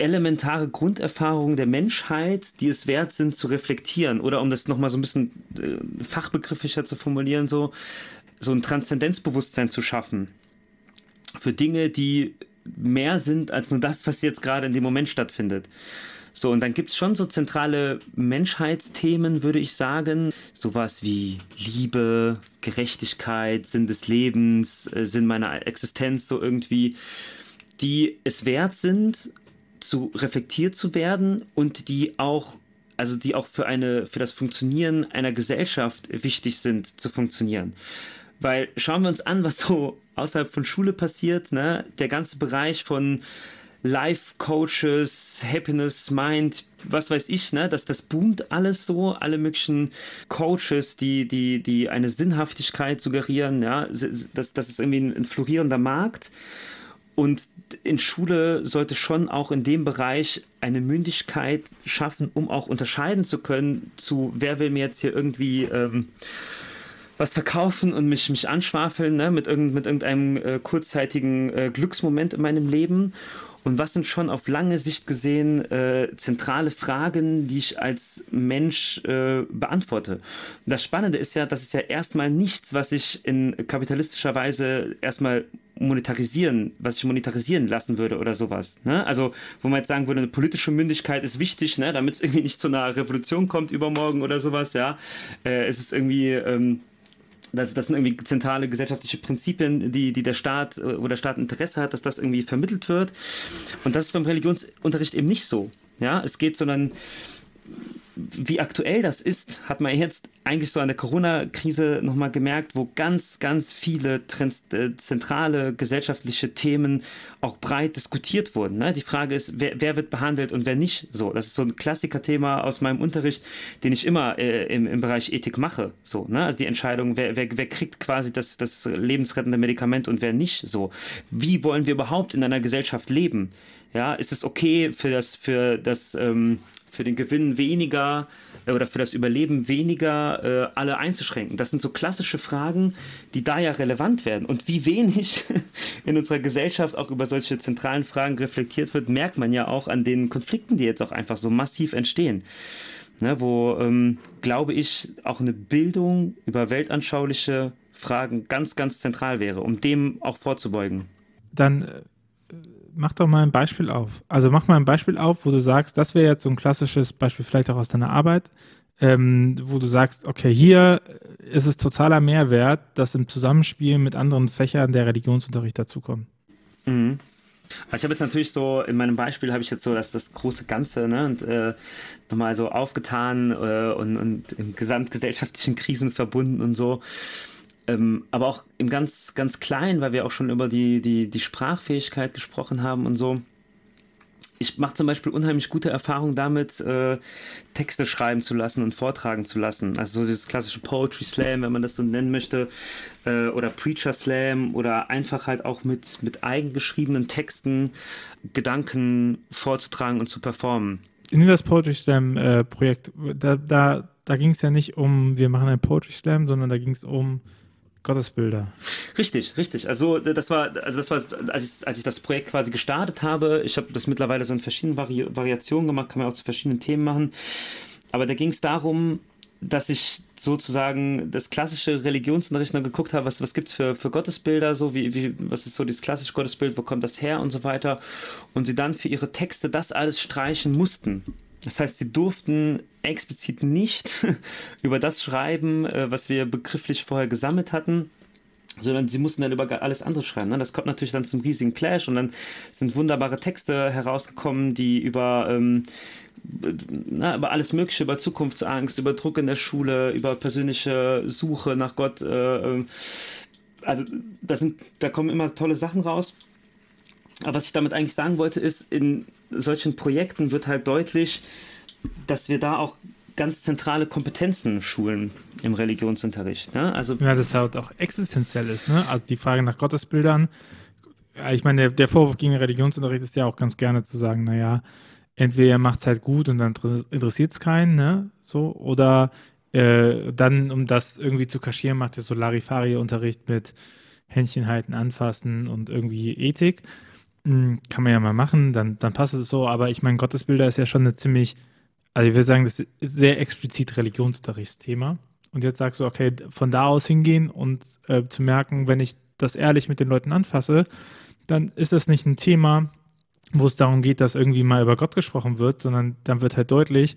elementare Grunderfahrungen der Menschheit, die es wert sind zu reflektieren. Oder um das nochmal so ein bisschen äh, fachbegrifflicher zu formulieren, so, so ein Transzendenzbewusstsein zu schaffen. Für Dinge, die mehr sind als nur das, was jetzt gerade in dem Moment stattfindet. So, und dann gibt es schon so zentrale Menschheitsthemen, würde ich sagen. Sowas wie Liebe, Gerechtigkeit, Sinn des Lebens, äh, Sinn meiner Existenz, so irgendwie, die es wert sind, zu reflektiert zu werden und die auch also die auch für eine für das Funktionieren einer Gesellschaft wichtig sind zu funktionieren. Weil schauen wir uns an, was so außerhalb von Schule passiert, ne? Der ganze Bereich von Life Coaches, Happiness Mind, was weiß ich, ne, dass das boomt alles so, alle möglichen Coaches, die die die eine Sinnhaftigkeit suggerieren, ja, das das ist irgendwie ein, ein florierender Markt und in Schule sollte schon auch in dem Bereich eine Mündigkeit schaffen, um auch unterscheiden zu können, zu wer will mir jetzt hier irgendwie ähm, was verkaufen und mich, mich anschwafeln ne, mit, irgend, mit irgendeinem äh, kurzzeitigen äh, Glücksmoment in meinem Leben und was sind schon auf lange Sicht gesehen äh, zentrale Fragen, die ich als Mensch äh, beantworte? Das Spannende ist ja, das ist ja erstmal nichts, was ich in kapitalistischer Weise erstmal monetarisieren, was ich monetarisieren lassen würde oder sowas. Ne? Also, wo man jetzt sagen würde, eine politische Mündigkeit ist wichtig, ne? damit es irgendwie nicht zu einer Revolution kommt übermorgen oder sowas, ja. Äh, es ist irgendwie. Ähm, das, das sind irgendwie zentrale gesellschaftliche Prinzipien, die, die der Staat, äh, wo der Staat Interesse hat, dass das irgendwie vermittelt wird. Und das ist beim Religionsunterricht eben nicht so. Ja, es geht, sondern wie aktuell das ist, hat man jetzt eigentlich so an der Corona-Krise nochmal gemerkt, wo ganz, ganz viele äh, zentrale gesellschaftliche Themen auch breit diskutiert wurden. Ne? Die Frage ist, wer, wer, wird behandelt und wer nicht so. Das ist so ein Klassiker-Thema aus meinem Unterricht, den ich immer äh, im, im, Bereich Ethik mache. So, ne? Also die Entscheidung, wer, wer, wer kriegt quasi das, das lebensrettende Medikament und wer nicht so. Wie wollen wir überhaupt in einer Gesellschaft leben? Ja, ist es okay für das, für das ähm, für den Gewinn weniger äh, oder für das Überleben weniger äh, alle einzuschränken? Das sind so klassische Fragen, die da ja relevant werden. Und wie wenig in unserer Gesellschaft auch über solche zentralen Fragen reflektiert wird, merkt man ja auch an den Konflikten, die jetzt auch einfach so massiv entstehen. Ne, wo, ähm, glaube ich, auch eine Bildung über weltanschauliche Fragen ganz, ganz zentral wäre, um dem auch vorzubeugen. Dann äh, mach doch mal ein Beispiel auf. Also mach mal ein Beispiel auf, wo du sagst, das wäre jetzt so ein klassisches Beispiel, vielleicht auch aus deiner Arbeit, ähm, wo du sagst, okay, hier ist es totaler Mehrwert, dass im Zusammenspiel mit anderen Fächern der Religionsunterricht dazukommt. Mhm. Ich habe jetzt natürlich so, in meinem Beispiel habe ich jetzt so das, das große Ganze ne, und äh, nochmal so aufgetan äh, und, und im gesamtgesellschaftlichen Krisen verbunden und so. Ähm, aber auch im ganz, ganz Kleinen, weil wir auch schon über die, die, die Sprachfähigkeit gesprochen haben und so ich mache zum Beispiel unheimlich gute Erfahrungen damit, äh, Texte schreiben zu lassen und vortragen zu lassen. Also so dieses klassische Poetry Slam, wenn man das so nennen möchte, äh, oder Preacher Slam oder einfach halt auch mit, mit eigengeschriebenen Texten Gedanken vorzutragen und zu performen. In das Poetry Slam äh, Projekt, da, da, da ging es ja nicht um, wir machen ein Poetry Slam, sondern da ging es um Gottesbilder. Richtig, richtig. Also das war, also das war, als ich, als ich das Projekt quasi gestartet habe, ich habe das mittlerweile so in verschiedenen Vari Variationen gemacht, kann man auch zu verschiedenen Themen machen. Aber da ging es darum, dass ich sozusagen das klassische Religionsunterricht noch geguckt habe, was, was gibt es für, für Gottesbilder, so wie, wie, was ist so dieses klassische Gottesbild, wo kommt das her und so weiter. Und sie dann für ihre Texte das alles streichen mussten. Das heißt, sie durften explizit nicht über das schreiben, äh, was wir begrifflich vorher gesammelt hatten, sondern sie mussten dann über alles andere schreiben. Ne? Das kommt natürlich dann zum riesigen Clash und dann sind wunderbare Texte herausgekommen, die über, ähm, na, über alles Mögliche, über Zukunftsangst, über Druck in der Schule, über persönliche Suche nach Gott. Äh, ähm, also das sind, da kommen immer tolle Sachen raus. Aber was ich damit eigentlich sagen wollte, ist, in solchen Projekten wird halt deutlich, dass wir da auch ganz zentrale Kompetenzen schulen im Religionsunterricht. Ne? Also ja, das halt auch existenziell ist. Ne? Also die Frage nach Gottesbildern. Ich meine, der, Vorwurf gegen den Religionsunterricht ist ja auch ganz gerne zu sagen, naja, entweder macht es halt gut und dann interessiert es keinen, ne? So, oder äh, dann, um das irgendwie zu kaschieren, macht ihr so Larifari-Unterricht mit Händchen halten, anfassen und irgendwie Ethik. Hm, kann man ja mal machen, dann, dann passt es so, aber ich meine, Gottesbilder ist ja schon eine ziemlich, also ich würde sagen, das ist sehr explizit Religionsunterrichtsthema. Und jetzt sagst du, okay, von da aus hingehen und äh, zu merken, wenn ich das ehrlich mit den Leuten anfasse, dann ist das nicht ein Thema, wo es darum geht, dass irgendwie mal über Gott gesprochen wird, sondern dann wird halt deutlich,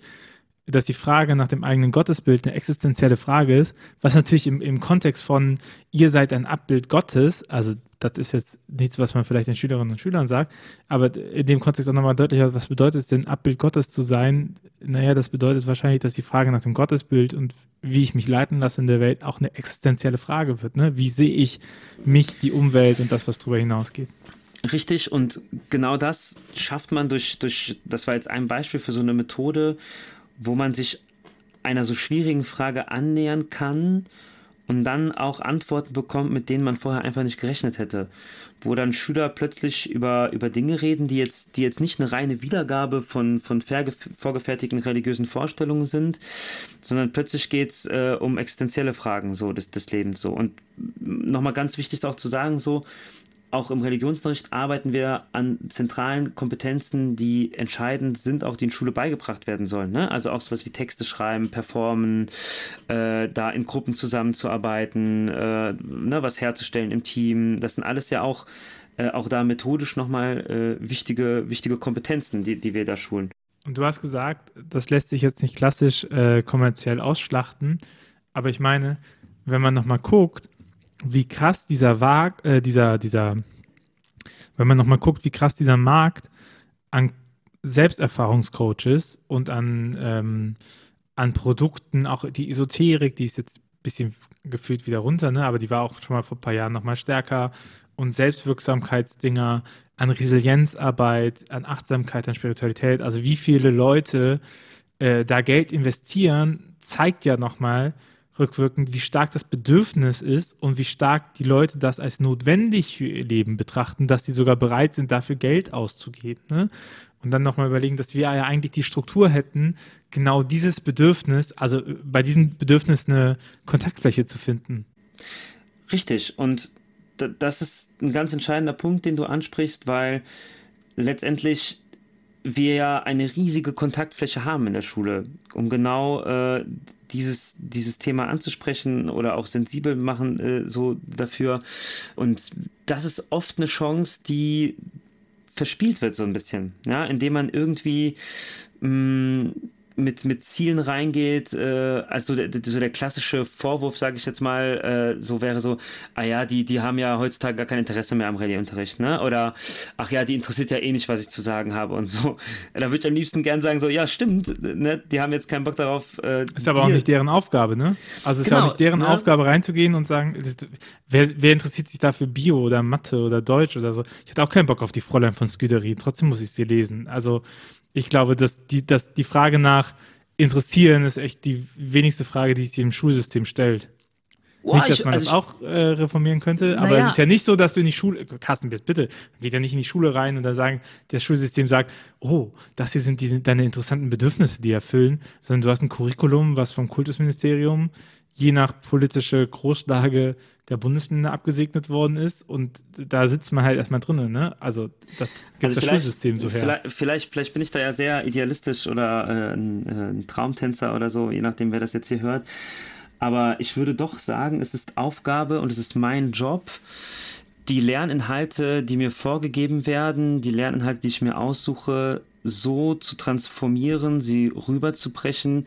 dass die Frage nach dem eigenen Gottesbild eine existenzielle Frage ist, was natürlich im, im Kontext von ihr seid ein Abbild Gottes, also das ist jetzt nichts, was man vielleicht den Schülerinnen und Schülern sagt, aber in dem Kontext auch nochmal deutlicher, was bedeutet es denn, Abbild Gottes zu sein? Naja, das bedeutet wahrscheinlich, dass die Frage nach dem Gottesbild und wie ich mich leiten lasse in der Welt auch eine existenzielle Frage wird. Ne? Wie sehe ich mich, die Umwelt und das, was darüber hinausgeht? Richtig, und genau das schafft man durch, durch, das war jetzt ein Beispiel für so eine Methode, wo man sich einer so schwierigen Frage annähern kann und dann auch Antworten bekommt, mit denen man vorher einfach nicht gerechnet hätte. Wo dann Schüler plötzlich über, über Dinge reden, die jetzt, die jetzt nicht eine reine Wiedergabe von, von vorgefertigten religiösen Vorstellungen sind, sondern plötzlich geht es äh, um existenzielle Fragen so des, des Lebens. So. Und nochmal ganz wichtig auch zu sagen, so, auch im Religionsunterricht arbeiten wir an zentralen Kompetenzen, die entscheidend sind, auch die in Schule beigebracht werden sollen. Ne? Also auch sowas wie Texte schreiben, performen, äh, da in Gruppen zusammenzuarbeiten, äh, ne, was herzustellen im Team. Das sind alles ja auch, äh, auch da methodisch nochmal äh, wichtige, wichtige Kompetenzen, die, die wir da schulen. Und du hast gesagt, das lässt sich jetzt nicht klassisch äh, kommerziell ausschlachten, aber ich meine, wenn man nochmal guckt, wie krass dieser Wag, äh, dieser, dieser, wenn man nochmal guckt, wie krass dieser Markt an Selbsterfahrungscoaches und an, ähm, an Produkten, auch die Esoterik, die ist jetzt ein bisschen gefühlt wieder runter, ne? aber die war auch schon mal vor ein paar Jahren nochmal stärker und Selbstwirksamkeitsdinger, an Resilienzarbeit, an Achtsamkeit, an Spiritualität, also wie viele Leute äh, da Geld investieren, zeigt ja nochmal, rückwirkend, wie stark das Bedürfnis ist und wie stark die Leute das als notwendig für ihr Leben betrachten, dass sie sogar bereit sind, dafür Geld auszugeben. Ne? Und dann nochmal überlegen, dass wir ja eigentlich die Struktur hätten, genau dieses Bedürfnis, also äh, bei diesem Bedürfnis eine Kontaktfläche zu finden. Richtig. Und das ist ein ganz entscheidender Punkt, den du ansprichst, weil letztendlich wir ja eine riesige Kontaktfläche haben in der Schule, um genau äh, dieses, dieses Thema anzusprechen oder auch sensibel machen äh, so dafür. Und das ist oft eine Chance, die verspielt wird so ein bisschen, ja, indem man irgendwie mh, mm, mit, mit Zielen reingeht, äh, also der, so der klassische Vorwurf, sage ich jetzt mal, äh, so wäre so, ah ja, die, die haben ja heutzutage gar kein Interesse mehr am Rallye-Unterricht, ne? Oder ach ja, die interessiert ja eh nicht, was ich zu sagen habe und so. Da würde ich am liebsten gern sagen, so, ja, stimmt, ne? Die haben jetzt keinen Bock darauf. Äh, ist aber auch nicht deren Aufgabe, ne? Also es genau, ist ja auch genau, nicht deren ne? Aufgabe reinzugehen und sagen, ist, wer, wer interessiert sich da für Bio oder Mathe oder Deutsch oder so? Ich hätte auch keinen Bock auf die Fräulein von Sküderie, trotzdem muss ich sie lesen. Also ich glaube, dass die, dass die Frage nach Interessieren ist echt die wenigste Frage, die sich dem Schulsystem stellt. Boah, nicht, dass ich, man also das auch äh, reformieren könnte, aber ja. es ist ja nicht so, dass du in die Schule, Carsten, bitte, geht ja nicht in die Schule rein und dann sagen, das Schulsystem sagt, oh, das hier sind die, deine interessanten Bedürfnisse, die erfüllen, sondern du hast ein Curriculum, was vom Kultusministerium je nach politische Großlage der Bundesländer abgesegnet worden ist und da sitzt man halt erstmal drinnen, ne? Also das gibt also das Schulsystem so her. Vielleicht, vielleicht, vielleicht, bin ich da ja sehr idealistisch oder äh, ein, äh, ein Traumtänzer oder so, je nachdem, wer das jetzt hier hört. Aber ich würde doch sagen, es ist Aufgabe und es ist mein Job, die Lerninhalte, die mir vorgegeben werden, die Lerninhalte, die ich mir aussuche, so zu transformieren, sie rüberzubrechen,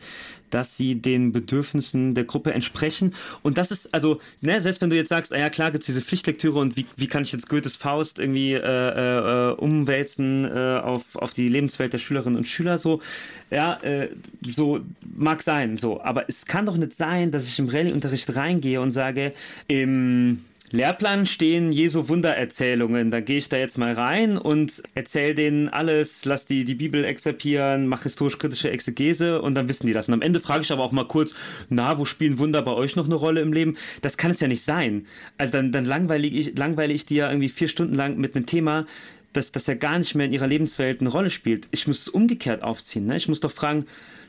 dass sie den Bedürfnissen der Gruppe entsprechen. Und das ist, also, ne, selbst wenn du jetzt sagst, ah ja klar, gibt es diese Pflichtlektüre und wie, wie kann ich jetzt Goethes Faust irgendwie äh, äh, umwälzen äh, auf, auf die Lebenswelt der Schülerinnen und Schüler, so, ja, äh, so mag sein, so. Aber es kann doch nicht sein, dass ich im Rallye-Unterricht reingehe und sage, im Lehrplan stehen Jesu Wundererzählungen. Da gehe ich da jetzt mal rein und erzähle denen alles, lass die, die Bibel exerpieren, mach historisch-kritische Exegese und dann wissen die das. Und am Ende frage ich aber auch mal kurz, na, wo spielen Wunder bei euch noch eine Rolle im Leben? Das kann es ja nicht sein. Also dann, dann langweile ich, langweile ich die ja irgendwie vier Stunden lang mit einem Thema, das, das ja gar nicht mehr in ihrer Lebenswelt eine Rolle spielt. Ich muss es umgekehrt aufziehen. Ne? Ich muss doch fragen,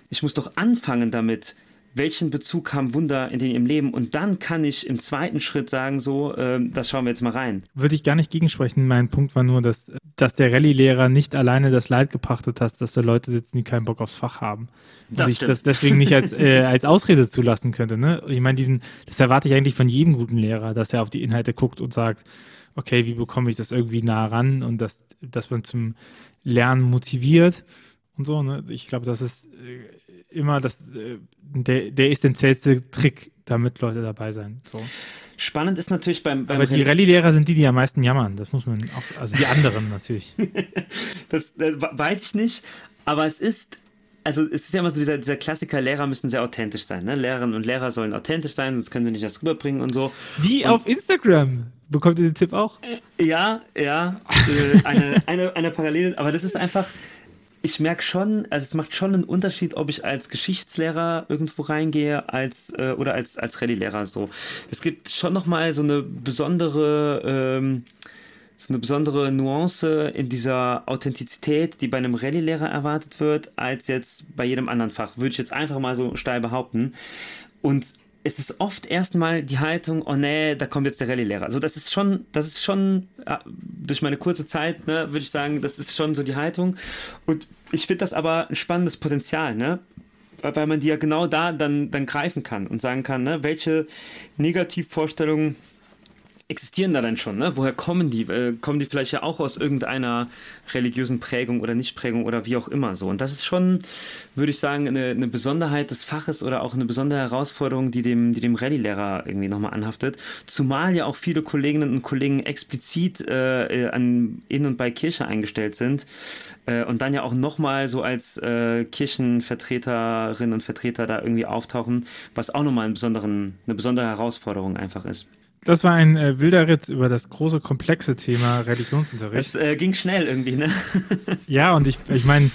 ich muss doch anfangen damit, welchen Bezug haben Wunder in ihrem Leben und dann kann ich im zweiten Schritt sagen, so, äh, das schauen wir jetzt mal rein. Würde ich gar nicht gegensprechen. Mein Punkt war nur, dass, dass der Rallye-Lehrer nicht alleine das Leid gepachtet hat, dass da Leute sitzen, die keinen Bock aufs Fach haben. Das und ich das deswegen nicht als, äh, als Ausrede zulassen könnte. Ne? Ich meine, diesen, das erwarte ich eigentlich von jedem guten Lehrer, dass er auf die Inhalte guckt und sagt, okay, wie bekomme ich das irgendwie nah ran und dass, dass man zum Lernen motiviert und so. Ne? Ich glaube, das ist äh, immer das, äh, der, der essentiellste Trick, damit Leute dabei sein. So. Spannend ist natürlich beim, beim Aber die Rallye-Lehrer sind die, die am meisten jammern. Das muss man auch, also die anderen natürlich. das äh, weiß ich nicht, aber es ist also es ist ja immer so dieser, dieser Klassiker, Lehrer müssen sehr authentisch sein. Ne? Lehrerinnen und Lehrer sollen authentisch sein, sonst können sie nicht das rüberbringen und so. Wie und, auf Instagram. Bekommt ihr den Tipp auch? Ja, ja. Äh, eine, eine, eine Parallele, aber das ist einfach, ich merke schon, also es macht schon einen Unterschied, ob ich als Geschichtslehrer irgendwo reingehe als äh, oder als als Rallye-Lehrer so. Es gibt schon noch mal so eine besondere ähm, so eine besondere Nuance in dieser Authentizität, die bei einem Rallye-Lehrer erwartet wird, als jetzt bei jedem anderen Fach. Würde ich jetzt einfach mal so steil behaupten. Und es ist oft erstmal die Haltung, oh nee, da kommt jetzt der Rallye-Lehrer. Also das ist schon, das ist schon, durch meine kurze Zeit, ne, würde ich sagen, das ist schon so die Haltung. Und ich finde das aber ein spannendes Potenzial, ne? Weil man die ja genau da dann, dann greifen kann und sagen kann, ne, welche Negativvorstellungen existieren da denn schon? Ne? Woher kommen die? Äh, kommen die vielleicht ja auch aus irgendeiner religiösen Prägung oder Nichtprägung oder wie auch immer so? Und das ist schon, würde ich sagen, eine, eine Besonderheit des Faches oder auch eine besondere Herausforderung, die dem, die dem Rallye-Lehrer irgendwie nochmal anhaftet. Zumal ja auch viele Kolleginnen und Kollegen explizit äh, an, in und bei Kirche eingestellt sind äh, und dann ja auch nochmal so als äh, Kirchenvertreterinnen und Vertreter da irgendwie auftauchen, was auch nochmal eine besondere Herausforderung einfach ist. Das war ein äh, wilder Ritt über das große, komplexe Thema Religionsunterricht. Es äh, ging schnell irgendwie, ne? ja, und ich, ich meine,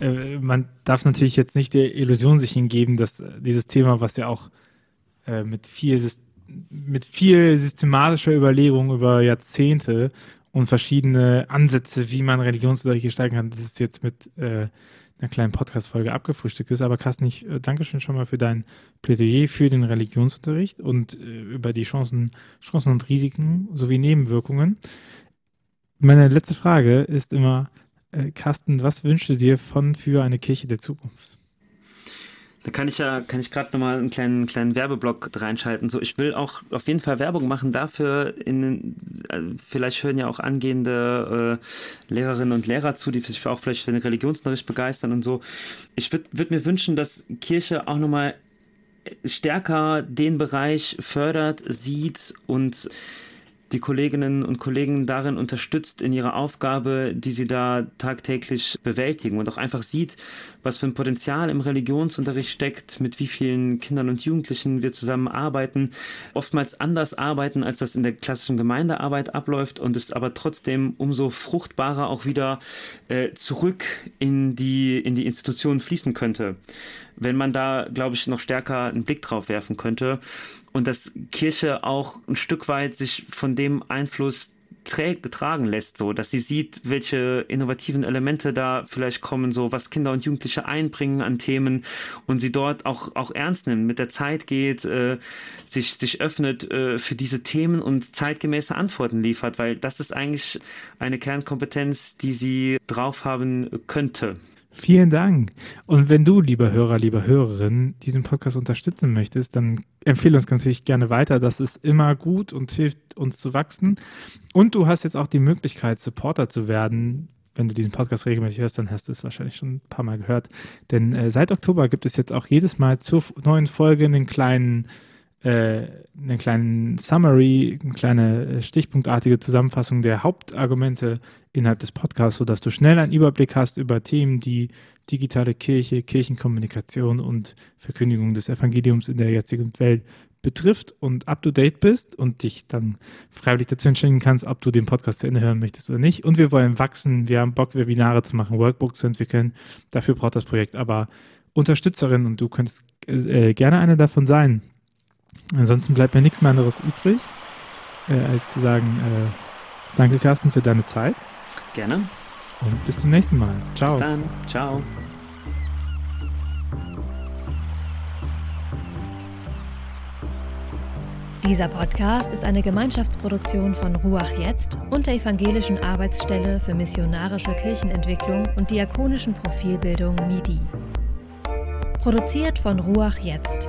äh, man darf natürlich jetzt nicht der Illusion sich hingeben, dass äh, dieses Thema, was ja auch äh, mit, viel, mit viel systematischer Überlegung über Jahrzehnte und verschiedene Ansätze, wie man Religionsunterricht gestalten kann, das ist jetzt mit äh, einer kleinen Podcast-Folge abgefrühstückt ist. Aber Carsten, ich äh, danke schön schon mal für dein Plädoyer für den Religionsunterricht und äh, über die Chancen, Chancen und Risiken sowie Nebenwirkungen. Meine letzte Frage ist immer, äh, Carsten, was wünschst du dir von für eine Kirche der Zukunft? Da kann ich ja, kann ich gerade nochmal einen kleinen, kleinen Werbeblock reinschalten. So, ich will auch auf jeden Fall Werbung machen dafür. In, äh, vielleicht hören ja auch angehende äh, Lehrerinnen und Lehrer zu, die sich auch vielleicht für den Religionsunterricht begeistern und so. Ich würde würd mir wünschen, dass Kirche auch nochmal stärker den Bereich fördert, sieht und die Kolleginnen und Kollegen darin unterstützt in ihrer Aufgabe, die sie da tagtäglich bewältigen und auch einfach sieht, was für ein Potenzial im Religionsunterricht steckt, mit wie vielen Kindern und Jugendlichen wir zusammenarbeiten, oftmals anders arbeiten, als das in der klassischen Gemeindearbeit abläuft und es aber trotzdem umso fruchtbarer auch wieder äh, zurück in die, in die Institution fließen könnte. Wenn man da, glaube ich, noch stärker einen Blick drauf werfen könnte und dass Kirche auch ein Stück weit sich von dem Einfluss getragen lässt, so dass sie sieht, welche innovativen Elemente da vielleicht kommen, so was Kinder und Jugendliche einbringen an Themen und sie dort auch, auch ernst nimmt, mit der Zeit geht, äh, sich, sich öffnet äh, für diese Themen und zeitgemäße Antworten liefert, weil das ist eigentlich eine Kernkompetenz, die sie drauf haben könnte. Vielen Dank. Und wenn du, lieber Hörer, lieber Hörerin, diesen Podcast unterstützen möchtest, dann empfehle uns natürlich gerne weiter. Das ist immer gut und hilft uns zu wachsen. Und du hast jetzt auch die Möglichkeit, Supporter zu werden. Wenn du diesen Podcast regelmäßig hörst, dann hast du es wahrscheinlich schon ein paar Mal gehört. Denn äh, seit Oktober gibt es jetzt auch jedes Mal zur neuen Folge einen kleinen äh, einen kleinen Summary, eine kleine äh, stichpunktartige Zusammenfassung der Hauptargumente innerhalb des Podcasts, sodass du schnell einen Überblick hast über Themen, die digitale Kirche, Kirchenkommunikation und Verkündigung des Evangeliums in der jetzigen Welt betrifft und up to date bist und dich dann freiwillig dazu entscheiden kannst, ob du den Podcast zu Ende hören möchtest oder nicht. Und wir wollen wachsen, wir haben Bock, Webinare zu machen, Workbooks zu entwickeln. Dafür braucht das Projekt aber Unterstützerin und du könntest äh, gerne eine davon sein. Ansonsten bleibt mir nichts mehr anderes übrig, äh, als zu sagen, äh, danke Carsten für deine Zeit. Gerne. Und bis zum nächsten Mal. Ciao. Bis dann. Ciao. Dieser Podcast ist eine Gemeinschaftsproduktion von Ruach Jetzt und der Evangelischen Arbeitsstelle für missionarische Kirchenentwicklung und diakonischen Profilbildung MIDI. Produziert von Ruach Jetzt.